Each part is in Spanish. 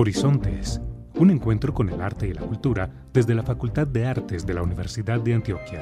Horizontes, un encuentro con el arte y la cultura desde la Facultad de Artes de la Universidad de Antioquia.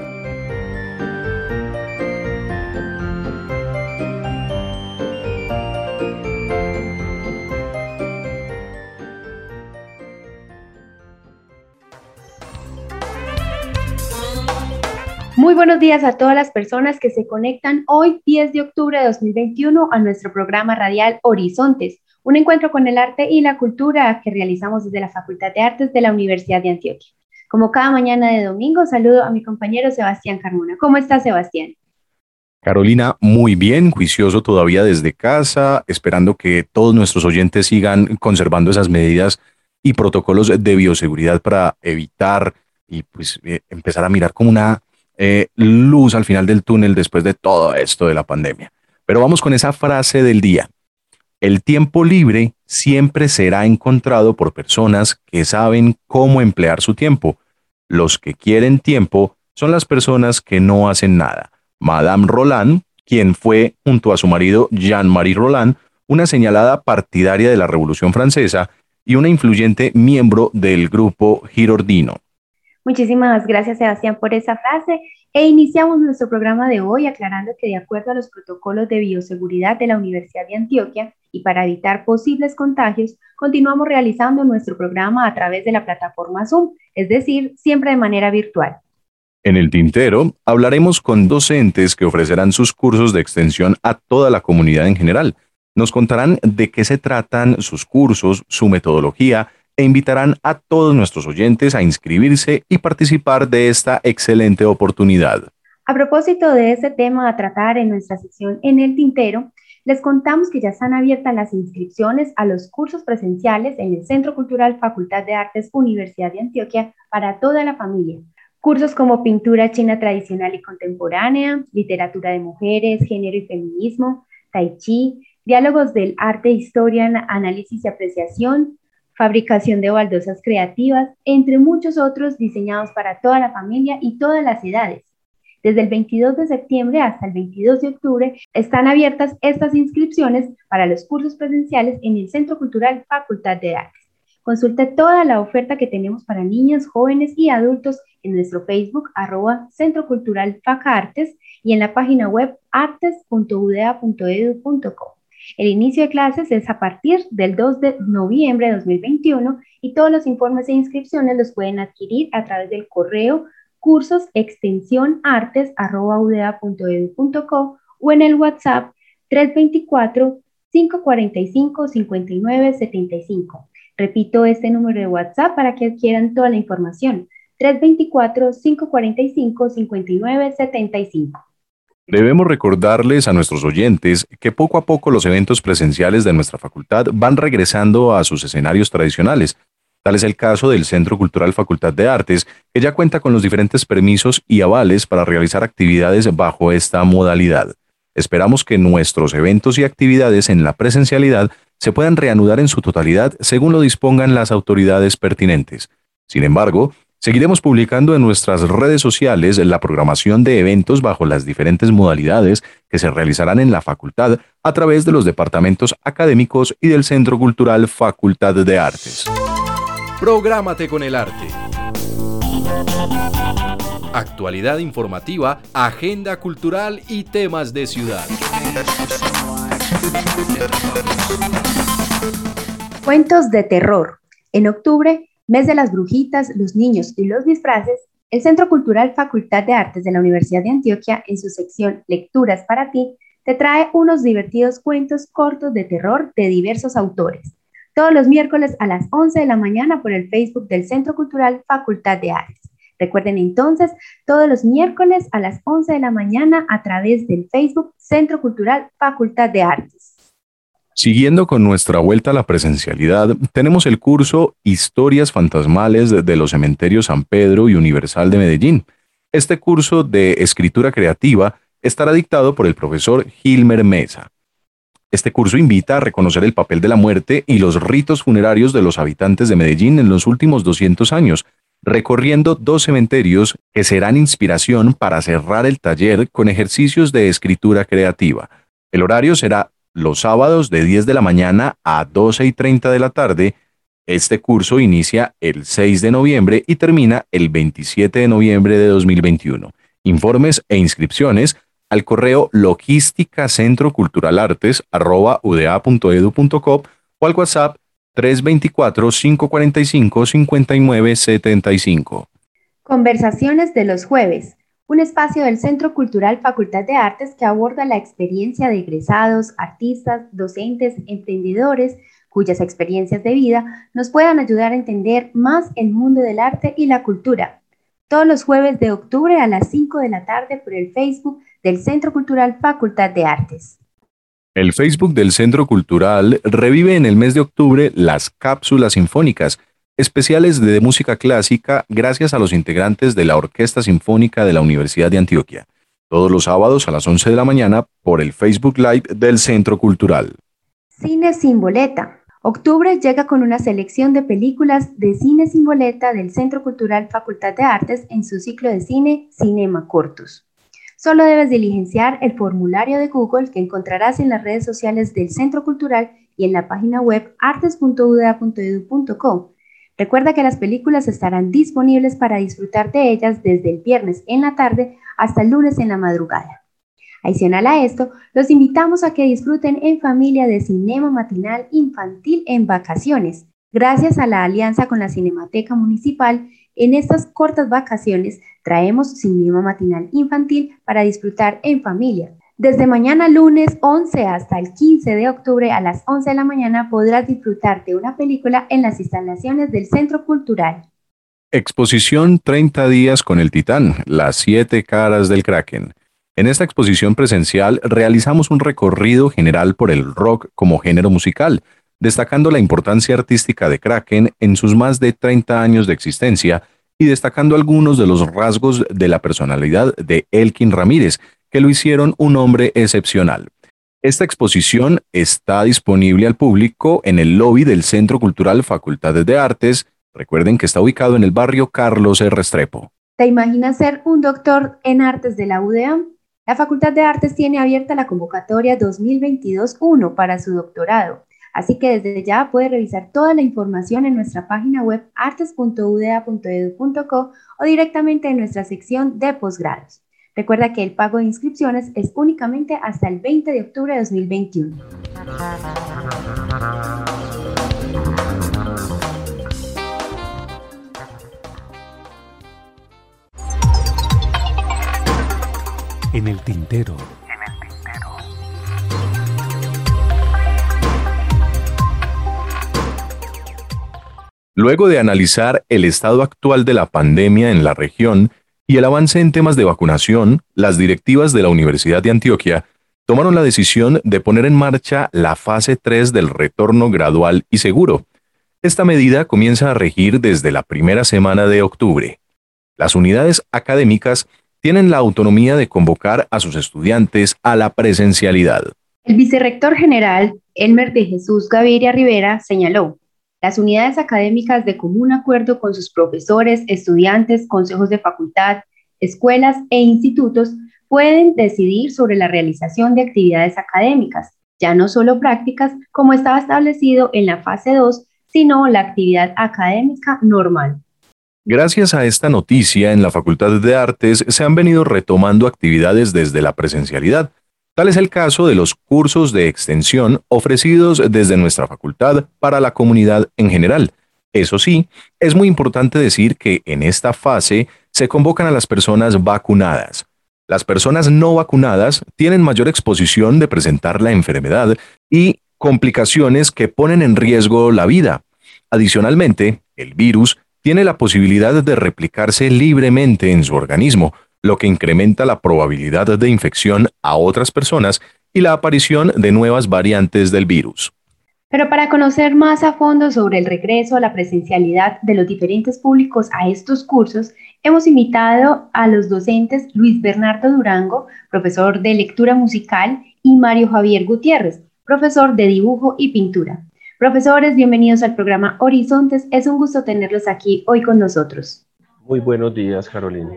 Muy buenos días a todas las personas que se conectan hoy 10 de octubre de 2021 a nuestro programa radial Horizontes, un encuentro con el arte y la cultura que realizamos desde la Facultad de Artes de la Universidad de Antioquia. Como cada mañana de domingo, saludo a mi compañero Sebastián Carmona. ¿Cómo estás, Sebastián? Carolina, muy bien, juicioso todavía desde casa, esperando que todos nuestros oyentes sigan conservando esas medidas y protocolos de bioseguridad para evitar y pues eh, empezar a mirar como una eh, luz al final del túnel después de todo esto de la pandemia. Pero vamos con esa frase del día. El tiempo libre siempre será encontrado por personas que saben cómo emplear su tiempo. Los que quieren tiempo son las personas que no hacen nada. Madame Roland, quien fue, junto a su marido Jean-Marie Roland, una señalada partidaria de la Revolución Francesa y una influyente miembro del grupo Girordino. Muchísimas gracias, Sebastián, por esa frase. E iniciamos nuestro programa de hoy aclarando que de acuerdo a los protocolos de bioseguridad de la Universidad de Antioquia y para evitar posibles contagios, continuamos realizando nuestro programa a través de la plataforma Zoom, es decir, siempre de manera virtual. En el tintero hablaremos con docentes que ofrecerán sus cursos de extensión a toda la comunidad en general. Nos contarán de qué se tratan sus cursos, su metodología, e invitarán a todos nuestros oyentes a inscribirse y participar de esta excelente oportunidad. A propósito de este tema a tratar en nuestra sección En el Tintero, les contamos que ya están abiertas las inscripciones a los cursos presenciales en el Centro Cultural Facultad de Artes Universidad de Antioquia para toda la familia. Cursos como pintura china tradicional y contemporánea, literatura de mujeres, género y feminismo, tai chi, diálogos del arte, historia, análisis y apreciación, fabricación de baldosas creativas, entre muchos otros diseñados para toda la familia y todas las edades. Desde el 22 de septiembre hasta el 22 de octubre están abiertas estas inscripciones para los cursos presenciales en el Centro Cultural Facultad de Artes. Consulte toda la oferta que tenemos para niños, jóvenes y adultos en nuestro Facebook arroba Centro Cultural Facartes y en la página web artes.udea.edu.co. El inicio de clases es a partir del 2 de noviembre de 2021 y todos los informes e inscripciones los pueden adquirir a través del correo cursos extensión o en el WhatsApp 324 545 5975. Repito este número de WhatsApp para que adquieran toda la información. 324 545 5975. Debemos recordarles a nuestros oyentes que poco a poco los eventos presenciales de nuestra facultad van regresando a sus escenarios tradicionales. Tal es el caso del Centro Cultural Facultad de Artes, que ya cuenta con los diferentes permisos y avales para realizar actividades bajo esta modalidad. Esperamos que nuestros eventos y actividades en la presencialidad se puedan reanudar en su totalidad según lo dispongan las autoridades pertinentes. Sin embargo, Seguiremos publicando en nuestras redes sociales la programación de eventos bajo las diferentes modalidades que se realizarán en la facultad a través de los departamentos académicos y del Centro Cultural Facultad de Artes. Prográmate con el arte. Actualidad informativa, agenda cultural y temas de ciudad. Cuentos de terror. En octubre Mes de las Brujitas, los Niños y los Disfraces, el Centro Cultural Facultad de Artes de la Universidad de Antioquia, en su sección Lecturas para ti, te trae unos divertidos cuentos cortos de terror de diversos autores. Todos los miércoles a las 11 de la mañana por el Facebook del Centro Cultural Facultad de Artes. Recuerden entonces, todos los miércoles a las 11 de la mañana a través del Facebook Centro Cultural Facultad de Artes. Siguiendo con nuestra vuelta a la presencialidad, tenemos el curso Historias Fantasmales de los Cementerios San Pedro y Universal de Medellín. Este curso de escritura creativa estará dictado por el profesor Gilmer Mesa. Este curso invita a reconocer el papel de la muerte y los ritos funerarios de los habitantes de Medellín en los últimos 200 años, recorriendo dos cementerios que serán inspiración para cerrar el taller con ejercicios de escritura creativa. El horario será los sábados de 10 de la mañana a 12 y 30 de la tarde Este curso inicia el 6 de noviembre y termina el 27 de noviembre de 2021. Informes e inscripciones al correo logística centro cultural artes o al WhatsApp 324-545-5975. Conversaciones de los jueves, un espacio del Centro Cultural Facultad de Artes que aborda la experiencia de egresados, artistas, docentes, emprendedores, cuyas experiencias de vida nos puedan ayudar a entender más el mundo del arte y la cultura. Todos los jueves de octubre a las 5 de la tarde por el Facebook del Centro Cultural Facultad de Artes. El Facebook del Centro Cultural revive en el mes de octubre las cápsulas sinfónicas, especiales de música clásica gracias a los integrantes de la Orquesta Sinfónica de la Universidad de Antioquia, todos los sábados a las 11 de la mañana por el Facebook Live del Centro Cultural. Cine sin boleta. Octubre llega con una selección de películas de cine sin boleta del Centro Cultural Facultad de Artes en su ciclo de cine Cinema Cortus. Solo debes diligenciar el formulario de Google que encontrarás en las redes sociales del Centro Cultural y en la página web artes.uda.edu.co. Recuerda que las películas estarán disponibles para disfrutar de ellas desde el viernes en la tarde hasta el lunes en la madrugada. Adicional a esto, los invitamos a que disfruten en familia de cinema matinal infantil en vacaciones. Gracias a la alianza con la Cinemateca Municipal, en estas cortas vacaciones traemos cinema matinal infantil para disfrutar en familia. Desde mañana lunes 11 hasta el 15 de octubre a las 11 de la mañana podrás disfrutar de una película en las instalaciones del Centro Cultural. Exposición 30 días con el Titán, las siete caras del Kraken. En esta exposición presencial realizamos un recorrido general por el rock como género musical, destacando la importancia artística de Kraken en sus más de 30 años de existencia y destacando algunos de los rasgos de la personalidad de Elkin Ramírez, que lo hicieron un hombre excepcional. Esta exposición está disponible al público en el lobby del Centro Cultural Facultades de Artes. Recuerden que está ubicado en el barrio Carlos R. Restrepo. ¿Te imaginas ser un doctor en artes de la UDEAM? La Facultad de Artes tiene abierta la convocatoria 2022-1 para su doctorado. Así que desde ya puede revisar toda la información en nuestra página web artes.udea.edu.co o directamente en nuestra sección de posgrados. Recuerda que el pago de inscripciones es únicamente hasta el 20 de octubre de 2021. En el tintero. Luego de analizar el estado actual de la pandemia en la región, y el avance en temas de vacunación, las directivas de la Universidad de Antioquia tomaron la decisión de poner en marcha la fase 3 del retorno gradual y seguro. Esta medida comienza a regir desde la primera semana de octubre. Las unidades académicas tienen la autonomía de convocar a sus estudiantes a la presencialidad. El vicerrector general, Elmer de Jesús Gaviria Rivera, señaló, las unidades académicas de común acuerdo con sus profesores, estudiantes, consejos de facultad, escuelas e institutos pueden decidir sobre la realización de actividades académicas, ya no solo prácticas como estaba establecido en la fase 2, sino la actividad académica normal. Gracias a esta noticia, en la Facultad de Artes se han venido retomando actividades desde la presencialidad, Tal es el caso de los cursos de extensión ofrecidos desde nuestra facultad para la comunidad en general. Eso sí, es muy importante decir que en esta fase se convocan a las personas vacunadas. Las personas no vacunadas tienen mayor exposición de presentar la enfermedad y complicaciones que ponen en riesgo la vida. Adicionalmente, el virus tiene la posibilidad de replicarse libremente en su organismo, lo que incrementa la probabilidad de infección a otras personas y la aparición de nuevas variantes del virus. Pero para conocer más a fondo sobre el regreso a la presencialidad de los diferentes públicos a estos cursos, hemos invitado a los docentes Luis Bernardo Durango, profesor de lectura musical, y Mario Javier Gutiérrez, profesor de dibujo y pintura. Profesores, bienvenidos al programa Horizontes. Es un gusto tenerlos aquí hoy con nosotros. Muy buenos días, Carolina.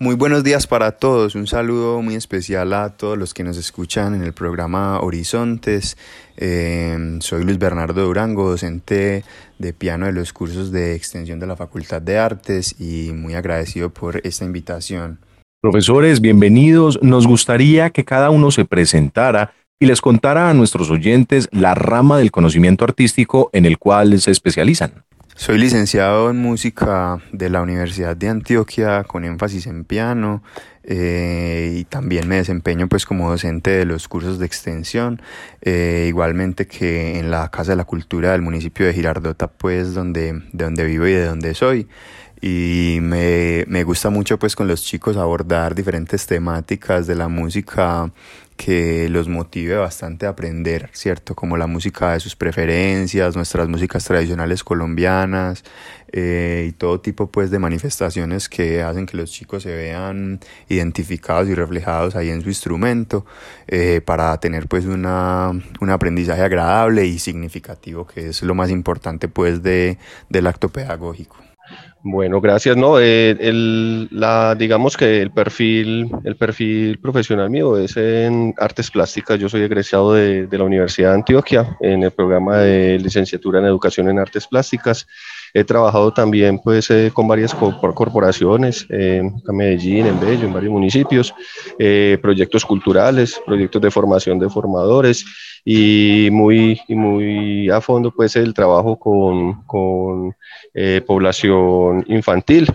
Muy buenos días para todos, un saludo muy especial a todos los que nos escuchan en el programa Horizontes. Eh, soy Luis Bernardo Durango, docente de piano de los cursos de extensión de la Facultad de Artes y muy agradecido por esta invitación. Profesores, bienvenidos. Nos gustaría que cada uno se presentara y les contara a nuestros oyentes la rama del conocimiento artístico en el cual se especializan. Soy licenciado en música de la Universidad de Antioquia con énfasis en piano eh, y también me desempeño pues como docente de los cursos de extensión, eh, igualmente que en la Casa de la Cultura del municipio de Girardota pues donde, de donde vivo y de donde soy y me, me gusta mucho pues con los chicos abordar diferentes temáticas de la música que los motive bastante a aprender, ¿cierto? Como la música de sus preferencias, nuestras músicas tradicionales colombianas eh, y todo tipo pues de manifestaciones que hacen que los chicos se vean identificados y reflejados ahí en su instrumento eh, para tener pues una, un aprendizaje agradable y significativo que es lo más importante pues de, del acto pedagógico. Bueno, gracias. No, eh, el, la, digamos que el perfil, el perfil profesional mío es en artes plásticas. Yo soy egresado de, la Universidad de Antioquia en el programa de licenciatura en educación en artes plásticas. He trabajado también pues, eh, con varias corporaciones, eh, en Medellín, en Bello, en varios municipios, eh, proyectos culturales, proyectos de formación de formadores y muy, y muy a fondo pues el trabajo con, con población infantil.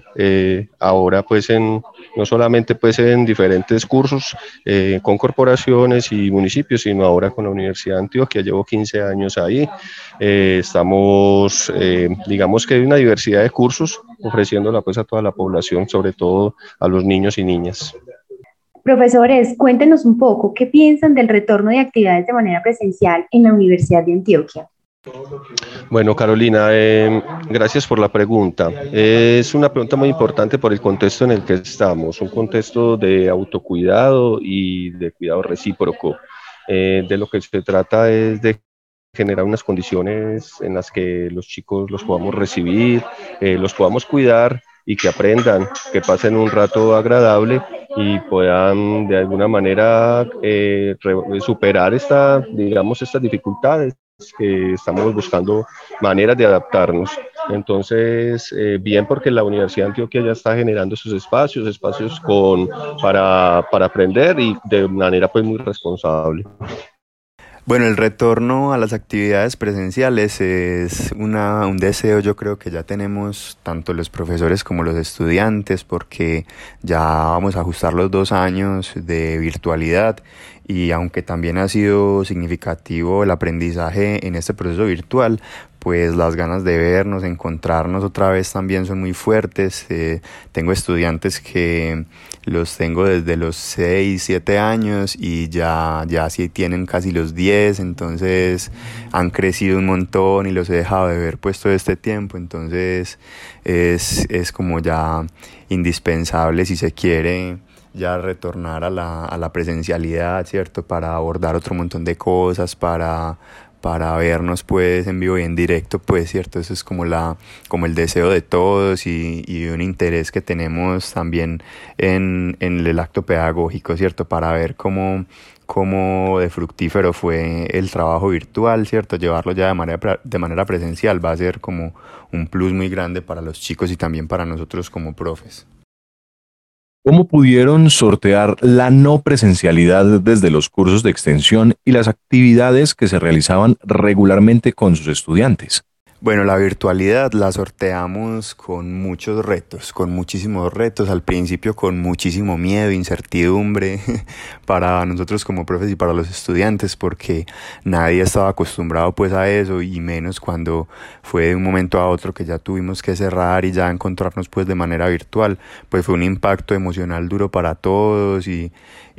ahora pues en, no solamente pues en diferentes cursos con corporaciones y municipios, sino ahora con la Universidad de Antioquia. Llevo 15 años ahí. estamos, digamos, que hay una diversidad de cursos ofreciéndola pues a toda la población, sobre todo a los niños y niñas. Profesores, cuéntenos un poco, ¿qué piensan del retorno de actividades de manera presencial en la Universidad de Antioquia? Bueno, Carolina, eh, gracias por la pregunta. Es una pregunta muy importante por el contexto en el que estamos, un contexto de autocuidado y de cuidado recíproco. Eh, de lo que se trata es de generar unas condiciones en las que los chicos los podamos recibir, eh, los podamos cuidar y que aprendan, que pasen un rato agradable y puedan de alguna manera eh, superar esta, digamos, estas dificultades que estamos buscando maneras de adaptarnos. Entonces, eh, bien porque la Universidad de Antioquia ya está generando esos espacios, espacios con, para, para aprender y de manera pues muy responsable. Bueno, el retorno a las actividades presenciales es una, un deseo yo creo que ya tenemos tanto los profesores como los estudiantes porque ya vamos a ajustar los dos años de virtualidad y aunque también ha sido significativo el aprendizaje en este proceso virtual, pues las ganas de vernos, encontrarnos otra vez también son muy fuertes. Eh, tengo estudiantes que los tengo desde los 6, 7 años y ya, ya sí tienen casi los 10, entonces han crecido un montón y los he dejado de ver pues todo este tiempo, entonces es, es como ya indispensable si se quiere ya retornar a la, a la presencialidad, ¿cierto? Para abordar otro montón de cosas, para, para vernos pues en vivo y en directo, pues cierto, eso es como la, como el deseo de todos y, y un interés que tenemos también en, en, el acto pedagógico, cierto, para ver cómo, cómo de fructífero fue el trabajo virtual, cierto, llevarlo ya de manera, de manera presencial va a ser como un plus muy grande para los chicos y también para nosotros como profes. ¿Cómo pudieron sortear la no presencialidad desde los cursos de extensión y las actividades que se realizaban regularmente con sus estudiantes? Bueno, la virtualidad la sorteamos con muchos retos, con muchísimos retos, al principio con muchísimo miedo, incertidumbre para nosotros como profes y para los estudiantes, porque nadie estaba acostumbrado pues a eso y menos cuando fue de un momento a otro que ya tuvimos que cerrar y ya encontrarnos pues de manera virtual, pues fue un impacto emocional duro para todos y,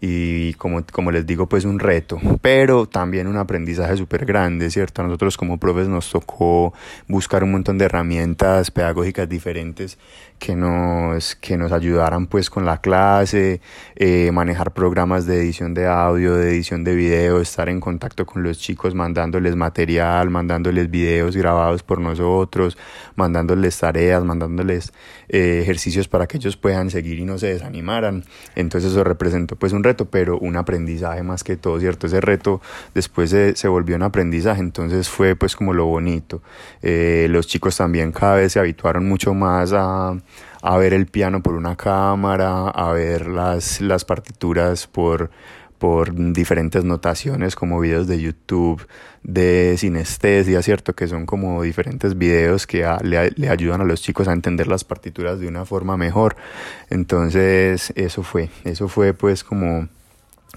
y como, como les digo, pues un reto, pero también un aprendizaje súper grande, ¿cierto? A nosotros como profes nos tocó buscar un montón de herramientas pedagógicas diferentes que nos, que nos ayudaran pues con la clase, eh, manejar programas de edición de audio, de edición de video, estar en contacto con los chicos, mandándoles material, mandándoles videos grabados por nosotros, mandándoles tareas, mandándoles eh, ejercicios para que ellos puedan seguir y no se desanimaran. Entonces eso representó pues un reto, pero un aprendizaje más que todo, ¿cierto? Ese reto después se, se volvió un aprendizaje, entonces fue pues como lo bonito. Eh, los chicos también cada vez se habituaron mucho más a a ver el piano por una cámara, a ver las, las partituras por, por diferentes notaciones como videos de YouTube de sinestesia, ¿cierto? Que son como diferentes videos que le, le, ayudan a los chicos a entender las partituras de una forma mejor. Entonces, eso fue, eso fue pues como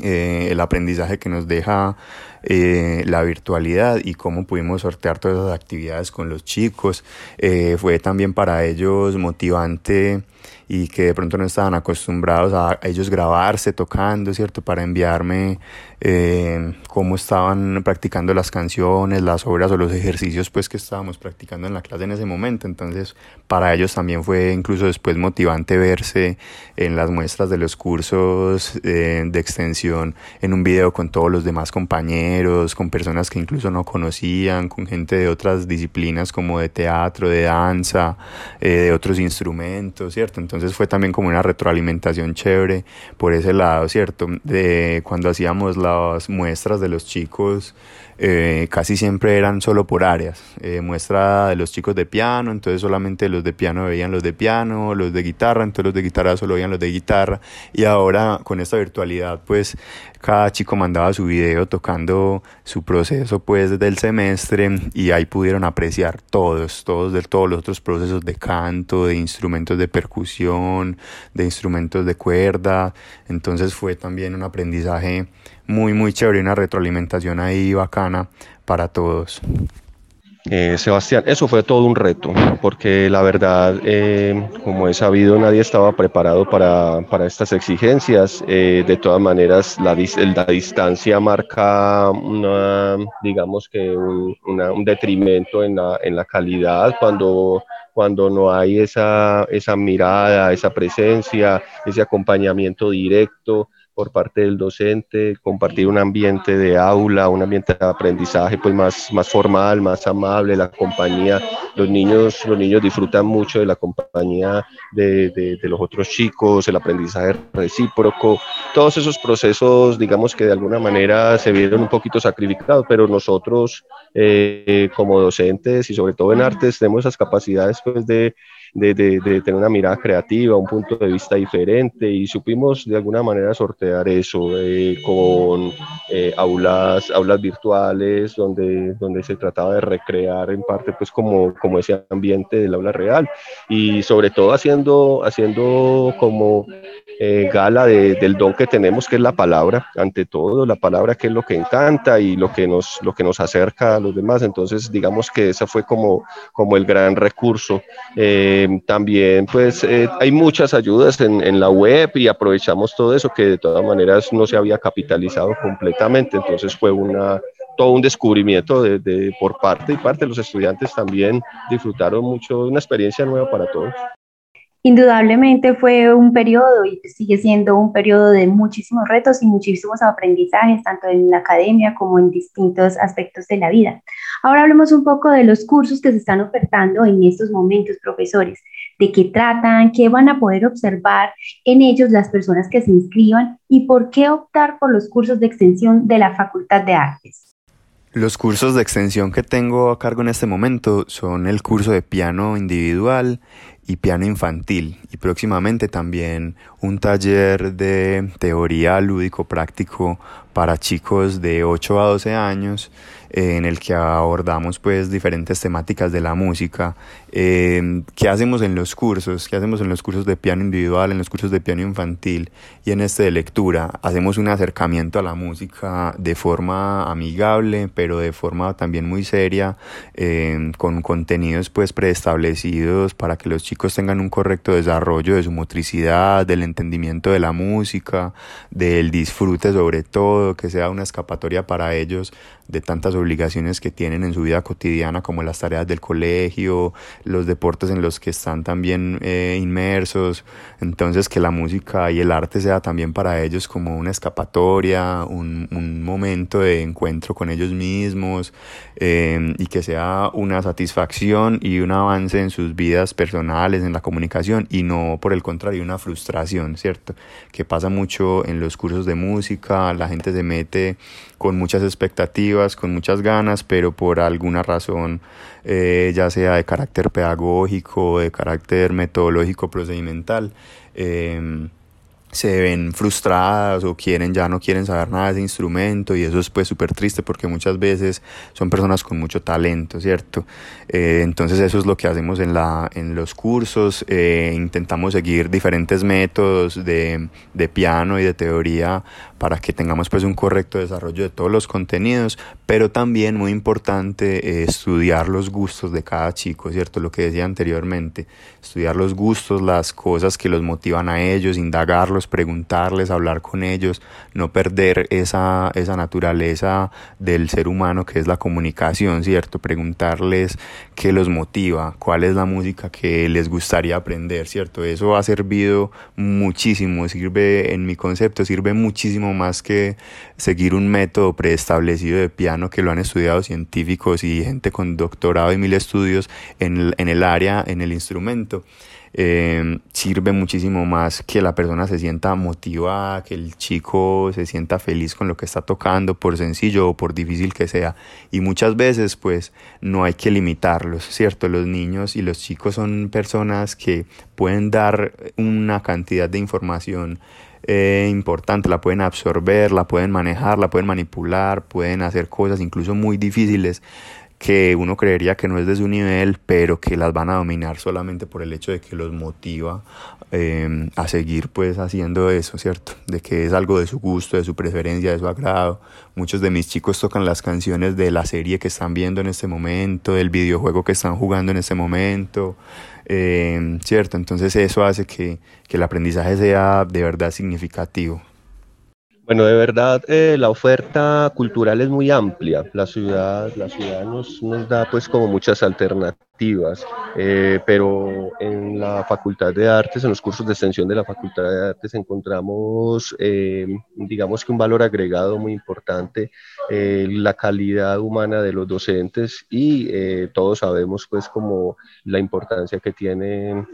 eh, el aprendizaje que nos deja eh, la virtualidad y cómo pudimos sortear todas esas actividades con los chicos. Eh, fue también para ellos motivante y que de pronto no estaban acostumbrados a ellos grabarse tocando, ¿cierto? Para enviarme eh, cómo estaban practicando las canciones, las obras o los ejercicios pues que estábamos practicando en la clase en ese momento. Entonces para ellos también fue incluso después motivante verse en las muestras de los cursos eh, de extensión en un video con todos los demás compañeros, con personas que incluso no conocían, con gente de otras disciplinas como de teatro, de danza, eh, de otros instrumentos, ¿cierto? Entonces fue también como una retroalimentación chévere por ese lado, ¿cierto? De cuando hacíamos las muestras de los chicos, eh, casi siempre eran solo por áreas. Eh, muestra de los chicos de piano, entonces solamente los de piano veían los de piano, los de guitarra, entonces los de guitarra solo veían los de guitarra. Y ahora con esta virtualidad, pues cada chico mandaba su video tocando su proceso pues del semestre y ahí pudieron apreciar todos, todos de todos los otros procesos de canto, de instrumentos de percusión, de instrumentos de cuerda. Entonces fue también un aprendizaje muy, muy chévere, una retroalimentación ahí bacana para todos. Eh, Sebastián, eso fue todo un reto, porque la verdad, eh, como he sabido, nadie estaba preparado para, para estas exigencias. Eh, de todas maneras, la, la, distancia marca, una, digamos que un, un detrimento en la, en la calidad cuando cuando no hay esa, esa mirada, esa presencia, ese acompañamiento directo por parte del docente, compartir un ambiente de aula, un ambiente de aprendizaje pues más, más formal, más amable, la compañía, los niños, los niños disfrutan mucho de la compañía de, de, los otros chicos, el aprendizaje recíproco, todos esos procesos digamos que de alguna manera se vieron un poquito sacrificados, pero nosotros eh, como docentes y sobre todo en artes tenemos esas capacidades pues de de, de, de, tener una mirada creativa, un punto de vista diferente y supimos de alguna manera sortear eso eh, con eh, aulas, aulas virtuales donde, donde se trataba de recrear en parte pues como, como ese ambiente del aula real y sobre todo haciendo, haciendo como eh, gala del don que tenemos, que es la palabra, ante todo, la palabra que es lo que encanta y lo que nos, lo que nos acerca a los demás. Entonces, digamos que ese fue como, como el gran recurso. Eh, también, pues, eh, hay muchas ayudas en, la web y aprovechamos todo eso que de todas maneras no se había capitalizado completamente. Entonces, fue una, todo un descubrimiento de, de, por parte y parte de los estudiantes también disfrutaron mucho, una experiencia nueva para todos. Indudablemente fue un periodo y sigue siendo un periodo de muchísimos retos y muchísimos aprendizajes, tanto en la academia como en distintos aspectos de la vida. Ahora hablemos un poco de los cursos que se están ofertando en estos momentos, profesores, de qué tratan, qué van a poder observar en ellos las personas que se inscriban y por qué optar por los cursos de extensión de la Facultad de Artes. Los cursos de extensión que tengo a cargo en este momento son el curso de piano individual y piano infantil y próximamente también un taller de teoría lúdico práctico para chicos de 8 a 12 años en el que abordamos pues diferentes temáticas de la música. Eh, ¿Qué hacemos en los cursos? ¿Qué hacemos en los cursos de piano individual, en los cursos de piano infantil y en este de lectura? Hacemos un acercamiento a la música de forma amigable, pero de forma también muy seria, eh, con contenidos pues preestablecidos para que los chicos tengan un correcto desarrollo de su motricidad, del entendimiento de la música, del disfrute sobre todo, que sea una escapatoria para ellos de tantas obligaciones que tienen en su vida cotidiana como las tareas del colegio, los deportes en los que están también eh, inmersos. Entonces que la música y el arte sea también para ellos como una escapatoria, un, un momento de encuentro con ellos mismos eh, y que sea una satisfacción y un avance en sus vidas personales, en la comunicación y no por el contrario una frustración, ¿cierto? Que pasa mucho en los cursos de música, la gente se mete con muchas expectativas, con muchas ganas, pero por alguna razón, eh, ya sea de carácter pedagógico, de carácter metodológico, procedimental, eh, se ven frustradas o quieren ya no quieren saber nada de ese instrumento y eso es pues súper triste porque muchas veces son personas con mucho talento, ¿cierto? Eh, entonces eso es lo que hacemos en, la, en los cursos, eh, intentamos seguir diferentes métodos de, de piano y de teoría para que tengamos pues un correcto desarrollo de todos los contenidos, pero también muy importante eh, estudiar los gustos de cada chico, ¿cierto? Lo que decía anteriormente, estudiar los gustos, las cosas que los motivan a ellos, indagarlos, preguntarles, hablar con ellos, no perder esa, esa naturaleza del ser humano que es la comunicación, ¿cierto? Preguntarles qué los motiva, cuál es la música que les gustaría aprender, ¿cierto? Eso ha servido muchísimo, sirve en mi concepto, sirve muchísimo más que seguir un método preestablecido de piano que lo han estudiado científicos y gente con doctorado y mil estudios en en el área, en el instrumento. Eh, sirve muchísimo más que la persona se sienta motivada, que el chico se sienta feliz con lo que está tocando, por sencillo o por difícil que sea. Y muchas veces pues no hay que limitarlos, ¿cierto? Los niños y los chicos son personas que pueden dar una cantidad de información eh, importante, la pueden absorber, la pueden manejar, la pueden manipular, pueden hacer cosas incluso muy difíciles que uno creería que no es de su nivel, pero que las van a dominar solamente por el hecho de que los motiva eh, a seguir pues haciendo eso, ¿cierto? De que es algo de su gusto, de su preferencia, de su agrado. Muchos de mis chicos tocan las canciones de la serie que están viendo en este momento, del videojuego que están jugando en este momento, eh, ¿cierto? Entonces eso hace que, que el aprendizaje sea de verdad significativo. Bueno, de verdad, eh, la oferta cultural es muy amplia. La ciudad, la ciudad nos, nos da pues como muchas alternativas, eh, pero en la Facultad de Artes, en los cursos de extensión de la Facultad de Artes, encontramos, eh, digamos que un valor agregado muy importante, la calidad humana de los docentes y todos sabemos pues como la importancia que tiene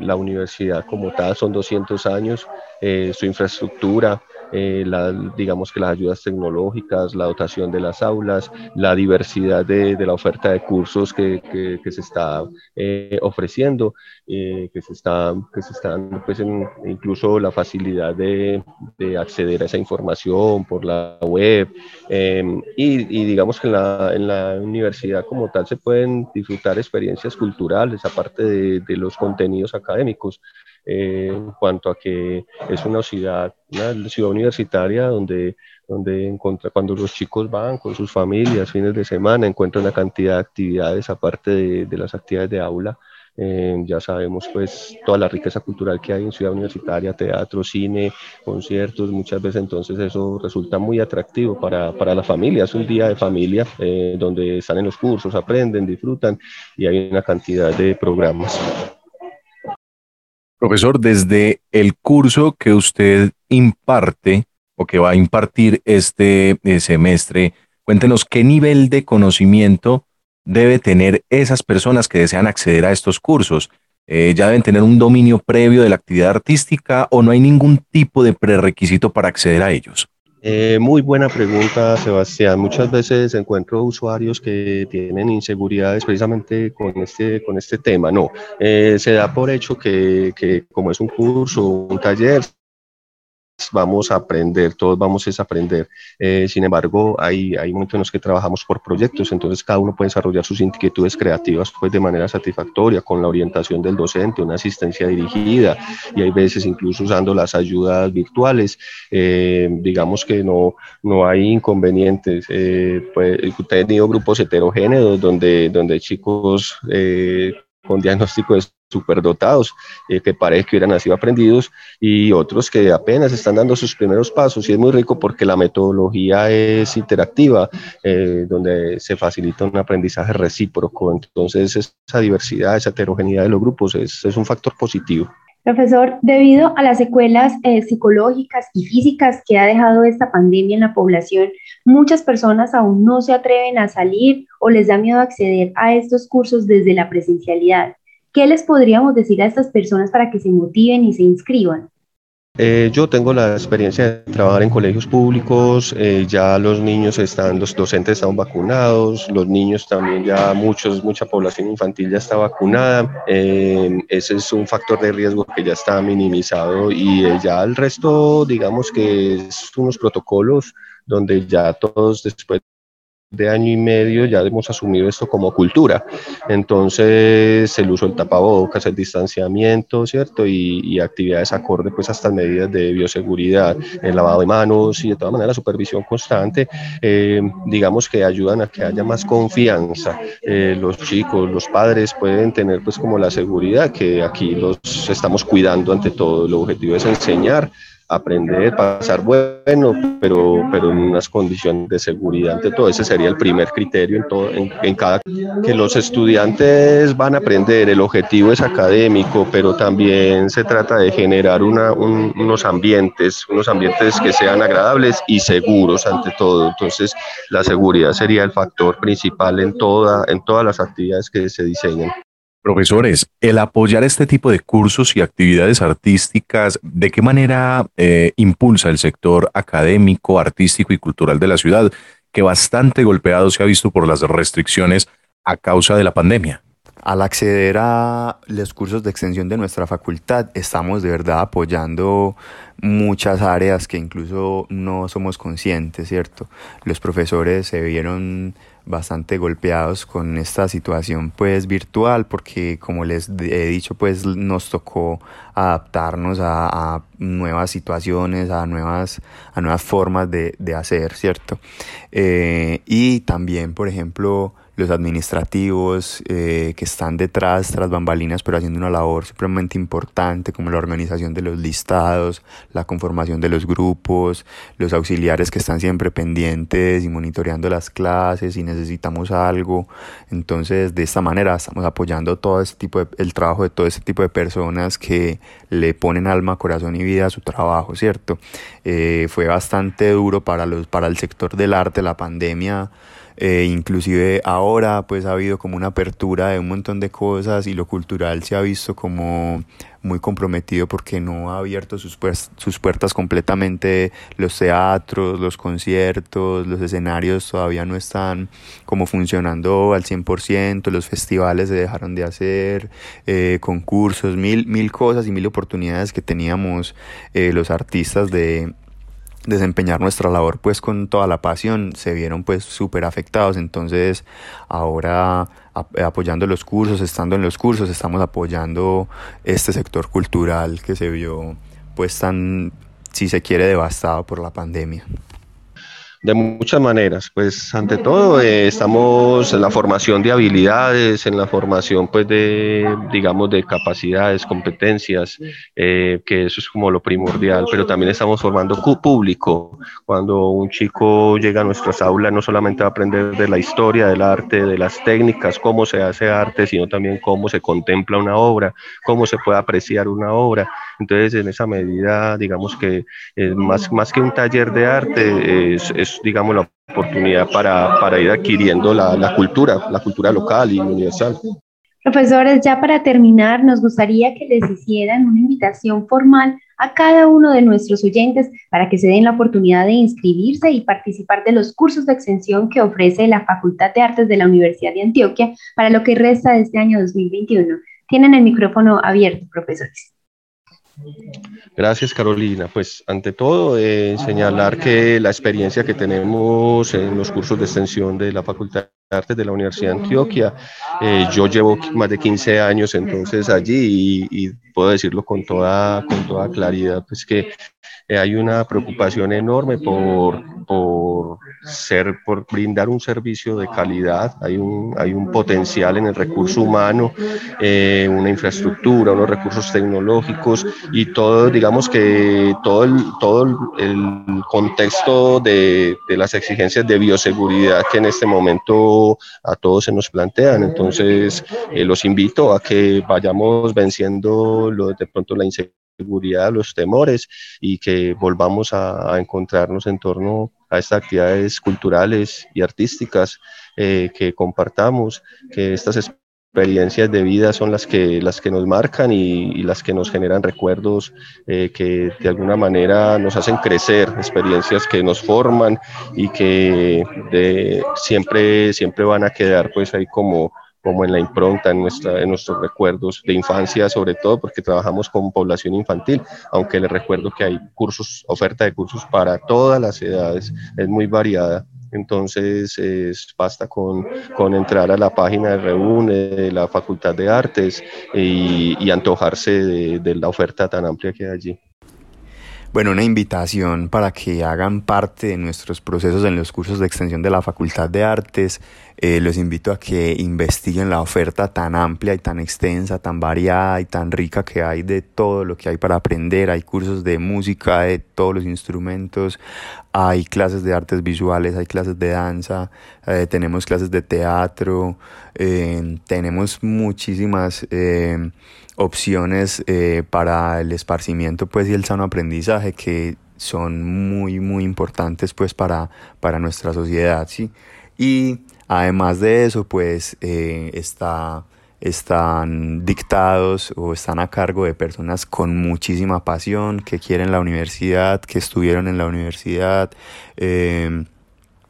la universidad como tal, son 200 años, su infraestructura, eh, la, digamos que las ayudas tecnológicas, la dotación de las aulas, la diversidad de, de la oferta de cursos que, que, que se está eh, ofreciendo, eh, que se está, que se están, pues en, incluso la facilidad de, de, acceder a esa información por la web em, y, y, digamos que en la, en la, universidad como tal se pueden disfrutar experiencias culturales aparte de, de los contenidos académicos. Eh, en cuanto a que es una ciudad, una ciudad universitaria donde, donde encuentra, cuando los chicos van con sus familias fines de semana, encuentran una cantidad de actividades aparte de, de las actividades de aula. Eh, ya sabemos pues toda la riqueza cultural que hay en Ciudad Universitaria, teatro, cine, conciertos, muchas veces entonces eso resulta muy atractivo para, para la familia, es un día de familia eh, donde están en los cursos, aprenden, disfrutan y hay una cantidad de programas. Profesor, desde el curso que usted imparte o que va a impartir este eh, semestre, cuéntenos qué nivel de conocimiento debe tener esas personas que desean acceder a estos cursos. Eh, ¿Ya deben tener un dominio previo de la actividad artística o no hay ningún tipo de prerequisito para acceder a ellos? Eh, muy buena pregunta, Sebastián. Muchas veces encuentro usuarios que tienen inseguridades precisamente con este, con este tema. No, eh, se da por hecho que, que como es un curso, un taller, vamos a aprender, todos vamos a aprender. Eh, sin embargo, hay, hay momentos en los que trabajamos por proyectos, entonces cada uno puede desarrollar sus inquietudes creativas pues, de manera satisfactoria con la orientación del docente, una asistencia dirigida y hay veces incluso usando las ayudas virtuales. Eh, digamos que no, no hay inconvenientes. Eh, pues, he tenido grupos heterogéneos donde, donde chicos con diagnóstico de superdotados, eh, que parece que hubieran nacido aprendidos, y otros que apenas están dando sus primeros pasos. Y es muy rico porque la metodología es interactiva, eh, donde se facilita un aprendizaje recíproco. Entonces, esa diversidad, esa heterogeneidad de los grupos es, es un factor positivo. Profesor, debido a las secuelas eh, psicológicas y físicas que ha dejado esta pandemia en la población, muchas personas aún no se atreven a salir o les da miedo acceder a estos cursos desde la presencialidad. ¿Qué les podríamos decir a estas personas para que se motiven y se inscriban? Eh, yo tengo la experiencia de trabajar en colegios públicos, eh, ya los niños están, los docentes están vacunados, los niños también ya muchos, mucha población infantil ya está vacunada, eh, ese es un factor de riesgo que ya está minimizado y ya el resto digamos que es unos protocolos donde ya todos después de año y medio ya hemos asumido esto como cultura. Entonces, el uso del tapabocas, el distanciamiento, ¿cierto? Y, actividades acorde pues a estas medidas de bioseguridad, el lavado de manos y de todas maneras la supervisión constante, eh, digamos que ayudan a que haya más confianza. Eh, los chicos, los padres pueden tener pues como la seguridad que aquí los estamos cuidando ante todo. El objetivo es enseñar aprender, pasar bueno, pero, pero en unas condiciones de seguridad ante todo. Ese sería el primer criterio en, todo, en, cada... Que los estudiantes van a aprender, el objetivo es académico, pero también se trata de generar una, unos ambientes, unos ambientes que sean agradables y seguros ante todo. Entonces, la seguridad sería el factor principal en, toda, en todas las actividades que se diseñan. Profesores, el apoyar este tipo de cursos y actividades artísticas, ¿de qué manera eh, impulsa el sector académico, artístico y cultural de la ciudad, que bastante golpeado se ha visto por las restricciones a causa de la pandemia? Al acceder a los cursos de extensión de nuestra facultad, estamos de verdad apoyando muchas áreas que incluso no somos conscientes, ¿cierto? Los profesores se vieron bastante golpeados con esta situación pues virtual porque como les he dicho pues nos tocó adaptarnos a, nuevas situaciones a nuevas a nuevas formas de, de hacer cierto eh, y también por ejemplo los administrativos eh, que están detrás, tras bambalinas, pero haciendo una labor supremamente importante, como la organización de los listados, la conformación de los grupos, los auxiliares que están siempre pendientes y monitoreando las clases si necesitamos algo. Entonces, de esta manera estamos apoyando todo este tipo de, el trabajo de todo este tipo de personas que le ponen alma, corazón y vida a su trabajo, ¿cierto? Eh, fue bastante duro para, los, para el sector del arte, la pandemia eh, inclusive ahora pues ha habido como una apertura de un montón de cosas y lo cultural se ha visto como muy comprometido porque no ha abierto sus, sus puertas completamente. Los teatros, los conciertos, los escenarios todavía no están como funcionando al 100%, los festivales se dejaron de hacer, eh, concursos, mil, mil cosas y mil oportunidades que teníamos eh, los artistas de, desempeñar nuestra labor pues con toda la pasión se vieron pues súper afectados entonces ahora apoyando los cursos estando en los cursos estamos apoyando este sector cultural que se vio pues tan si se quiere devastado por la pandemia de muchas maneras, pues ante todo eh, estamos en la formación de habilidades, en la formación pues de, digamos, de capacidades, competencias, eh, que eso es como lo primordial, pero también estamos formando público. Cuando un chico llega a nuestras aulas no solamente va a aprender de la historia, del arte, de las técnicas, cómo se hace arte, sino también cómo se contempla una obra, cómo se puede apreciar una obra. Entonces, en esa medida, digamos que eh, más, más que un taller de arte, es, digamos, la oportunidad para, para ir adquiriendo la, la, cultura, la cultura local y universal. Profesores, ya para terminar, nos gustaría que les hicieran una invitación formal a cada uno de nuestros oyentes para que se den la oportunidad de inscribirse y participar de los cursos de extensión que ofrece la Facultad de Artes de la Universidad de Antioquia para lo que resta de este año 2021. Tienen el micrófono abierto, profesores. Gracias, Carolina. Pues ante todo, eh, señalar que la experiencia que tenemos en los cursos de extensión de la Facultad Artes de la Universidad de Antioquia. Eh, yo llevo más de 15 años entonces allí y, y, puedo decirlo con toda, con toda claridad, pues que eh, hay una preocupación enorme por, por, ser, por brindar un servicio de calidad, hay un, hay un potencial en el recurso humano, eh, una infraestructura, unos recursos tecnológicos y todo, digamos que todo el, todo el contexto de, de las exigencias de bioseguridad que en este momento a todos se nos plantean. Entonces, eh, los invito a que vayamos venciendo lo, de pronto la inseguridad seguridad, los temores y que volvamos a, encontrarnos en torno a estas actividades culturales y artísticas eh, que compartamos, que estas experiencias de vida son las que, las que nos marcan y, las que nos generan recuerdos eh, que de alguna manera nos hacen crecer, experiencias que nos forman y que de, siempre, siempre van a quedar pues ahí como como en la impronta, en, nuestra, en nuestros recuerdos de infancia, sobre todo porque trabajamos con población infantil, aunque les recuerdo que hay cursos, oferta de cursos para todas las edades, es muy variada. Entonces, es, basta con, con, entrar a la página de Reúne de la Facultad de Artes y, y antojarse de, de la oferta tan amplia que hay allí. Bueno, una invitación para que hagan parte de nuestros procesos en los cursos de extensión de la Facultad de Artes. Eh, los invito a que investiguen la oferta tan amplia y tan extensa, tan variada y tan rica que hay de todo lo que hay para aprender. Hay cursos de música, de todos los instrumentos, hay clases de artes visuales, hay clases de danza, eh, tenemos clases de teatro, eh, tenemos muchísimas opciones eh, para el esparcimiento pues y el sano aprendizaje que son muy muy importantes pues para, para nuestra sociedad ¿sí? y además de eso pues eh, está están dictados o están a cargo de personas con muchísima pasión que quieren la universidad que estuvieron en la universidad eh,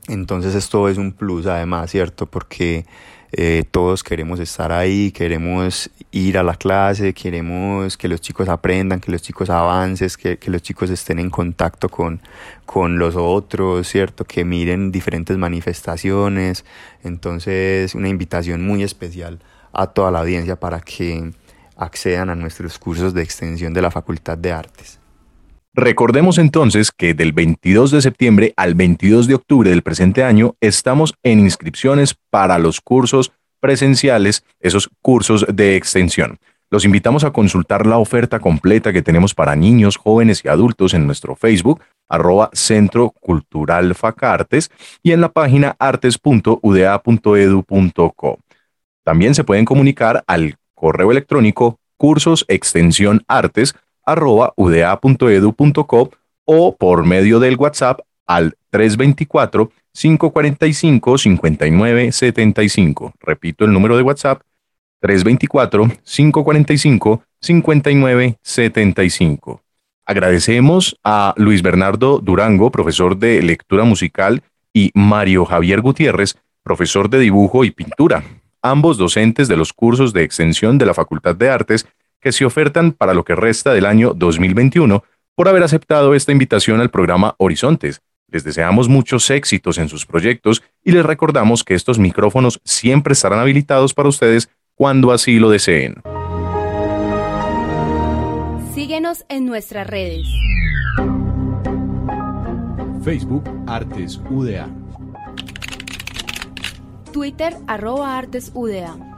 entonces esto es un plus además cierto porque eh, todos queremos estar ahí, queremos ir a la clase, queremos que los chicos aprendan, que los chicos avancen, que, que los chicos estén en contacto con, con los otros, ¿cierto? Que miren diferentes manifestaciones. Entonces, una invitación muy especial a toda la audiencia para que accedan a nuestros cursos de extensión de la Facultad de Artes. Recordemos entonces que del 22 de septiembre al 22 de octubre del presente año estamos en inscripciones para los cursos presenciales, esos cursos de extensión. Los invitamos a consultar la oferta completa que tenemos para niños, jóvenes y adultos en nuestro Facebook, arroba Centro Cultural Facartes, y en la página artes.uda.edu.co. También se pueden comunicar al correo electrónico cursos arroba o por medio del WhatsApp al 324-545-5975. Repito el número de WhatsApp, 324-545-5975. Agradecemos a Luis Bernardo Durango, profesor de lectura musical, y Mario Javier Gutiérrez, profesor de dibujo y pintura, ambos docentes de los cursos de extensión de la Facultad de Artes que se ofertan para lo que resta del año 2021 por haber aceptado esta invitación al programa Horizontes. Les deseamos muchos éxitos en sus proyectos y les recordamos que estos micrófonos siempre estarán habilitados para ustedes cuando así lo deseen. Síguenos en nuestras redes. Facebook Artes UDA. Twitter arroba Artes UDA.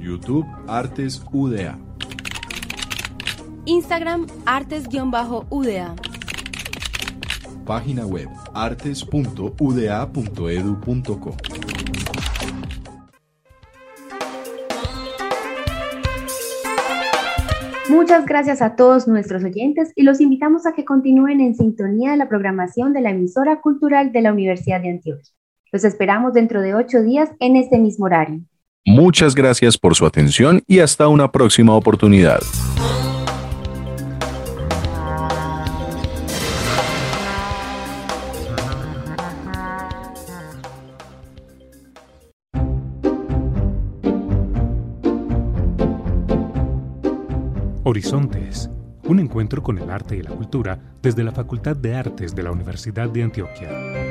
YouTube Artes UDA. Instagram Artes-UDA. Página web artes.uda.edu.co. Muchas gracias a todos nuestros oyentes y los invitamos a que continúen en sintonía de la programación de la emisora cultural de la Universidad de Antioquia. Los esperamos dentro de ocho días en este mismo horario. Muchas gracias por su atención y hasta una próxima oportunidad. Horizontes, un encuentro con el arte y la cultura desde la Facultad de Artes de la Universidad de Antioquia.